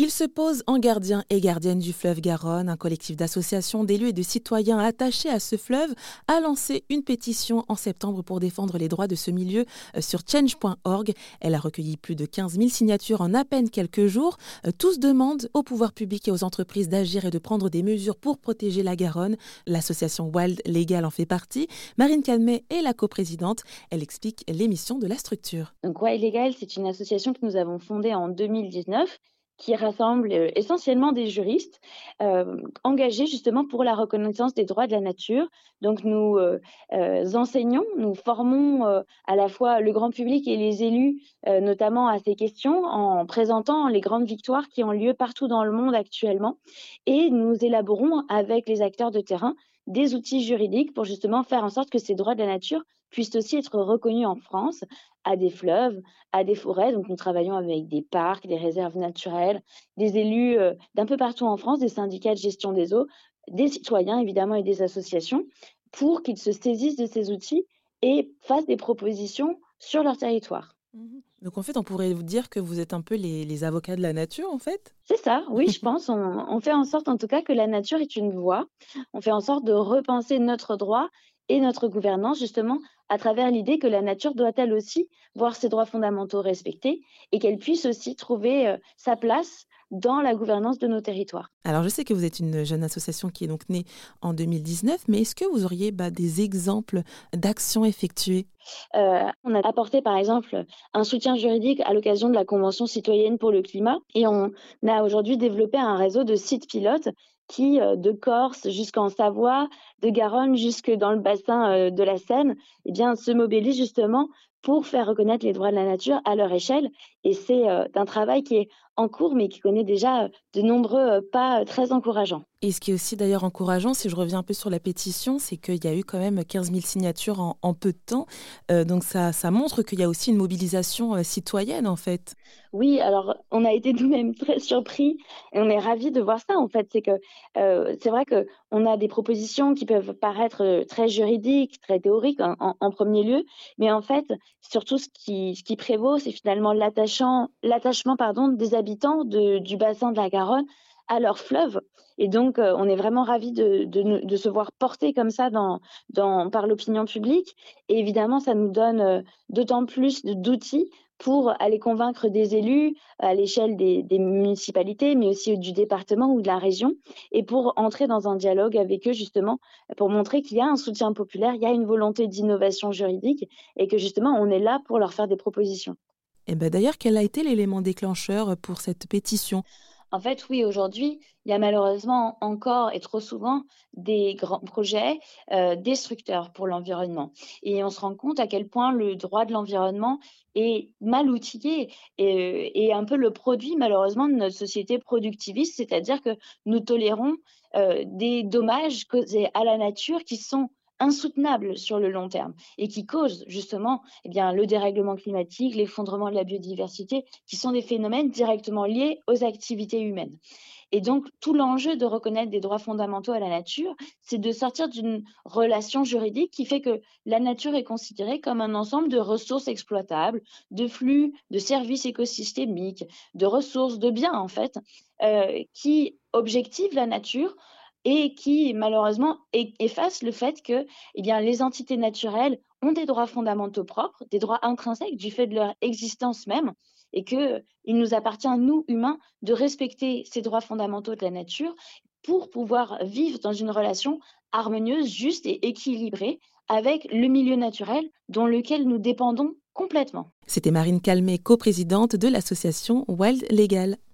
Il se pose en gardien et gardienne du fleuve Garonne. Un collectif d'associations, d'élus et de citoyens attachés à ce fleuve a lancé une pétition en septembre pour défendre les droits de ce milieu euh, sur change.org. Elle a recueilli plus de 15 000 signatures en à peine quelques jours. Euh, tous demandent aux pouvoirs publics et aux entreprises d'agir et de prendre des mesures pour protéger la Garonne. L'association Wild Legal en fait partie. Marine Calmet est la coprésidente. Elle explique l'émission de la structure. Donc Wild Legal, c'est une association que nous avons fondée en 2019 qui rassemble euh, essentiellement des juristes euh, engagés justement pour la reconnaissance des droits de la nature. Donc nous euh, enseignons, nous formons à la fois le grand public et les élus, notamment à ces questions, en présentant les grandes victoires qui ont lieu partout dans le monde actuellement. Et nous élaborons avec les acteurs de terrain des outils juridiques pour justement faire en sorte que ces droits de la nature puissent aussi être reconnus en France à des fleuves, à des forêts. Donc nous travaillons avec des parcs, des réserves naturelles, des élus euh, d'un peu partout en France, des syndicats de gestion des eaux, des citoyens évidemment et des associations pour qu'ils se saisissent de ces outils et fassent des propositions sur leur territoire. Mmh Donc en fait, on pourrait vous dire que vous êtes un peu les, avocats de la nature, en fait? C'est ça, oui, je pense. On, fait en sorte en tout cas que la nature est une voie. On fait en sorte de repenser notre droit et notre gouvernance justement à travers l'idée que la nature doit elle aussi voir ses droits fondamentaux respectés et qu'elle puisse aussi trouver euh, sa place dans la gouvernance de nos territoires. Alors je sais que vous êtes une jeune association qui est donc née en 2019, mais est-ce que vous auriez bah, des exemples d'actions effectuées? Euh, On a apporté par exemple un soutien juridique à l'occasion de la Convention citoyenne pour le climat et on a aujourd'hui développé un réseau de sites pilotes qui, euh, de Corse jusqu'en Savoie, de Garonne jusque dans le bassin euh, de la Seine, eh bien, se mobilisent justement pour faire reconnaître les droits de la nature à leur échelle. Et c'est un travail qui est en cours, mais qui connaît déjà euh, de nombreux euh, pas euh, très encourageants. Et ce qui est aussi d'ailleurs encourageant, si je reviens un peu sur la pétition, c'est qu'il y a eu quand même 15 000 signatures en, peu de temps. donc ça, ça montre qu'il y a aussi une mobilisation citoyenne en fait. Oui, alors on a été nous-mêmes très surpris et on est ravis de voir ça en fait. C'est que c'est vrai qu'on a des propositions qui peuvent paraître très juridiques, très théoriques en, premier lieu, mais en fait, surtout ce qui, prévaut, c'est finalement l'attachement pardon, des habitants du bassin de la Garonne à leur fleuve. Et donc, euh, on est vraiment ravis de, se voir porter comme ça par l'opinion publique. Et évidemment, ça nous donne euh, d'autant plus d'outils pour aller convaincre des élus à l'échelle des, des, municipalités, mais aussi du département ou de la région, et pour entrer dans un dialogue avec eux, justement, pour montrer qu'il y a un soutien populaire, il y a une volonté d'innovation juridique, et que justement, on est là pour leur faire des propositions. Et ben D'ailleurs, quel a été l'élément déclencheur pour cette pétition? En fait, oui, aujourd'hui, il y a malheureusement encore et trop souvent des grands projets euh, destructeurs pour l'environnement. Et on se rend compte à quel point le droit de l'environnement est mal outillé et, et, un peu le produit, malheureusement, de notre société productiviste, c'est-à-dire que nous tolérons euh, des dommages causés à la nature qui sont insoutenable sur le long terme et qui causent justement eh bien, le dérèglement climatique, l'effondrement de la biodiversité, qui sont des phénomènes directement liés aux activités humaines. Et donc, tout l'enjeu de reconnaître des droits fondamentaux à la nature, c'est de sortir d'une relation juridique qui fait que la nature est considérée comme un ensemble de ressources exploitables, de flux, de services écosystémiques, de ressources, de biens, en fait, euh, qui objectivent la nature et qui malheureusement efface le fait que eh bien, les entités naturelles ont des droits fondamentaux propres, des droits intrinsèques du fait de leur existence même, et qu'il nous appartient, nous, humains, de respecter ces droits fondamentaux de la nature pour pouvoir vivre dans une relation harmonieuse, juste et équilibrée avec le milieu naturel dont lequel nous dépendons complètement. C'était Marine Calmet, coprésidente de l'association Wild Legal.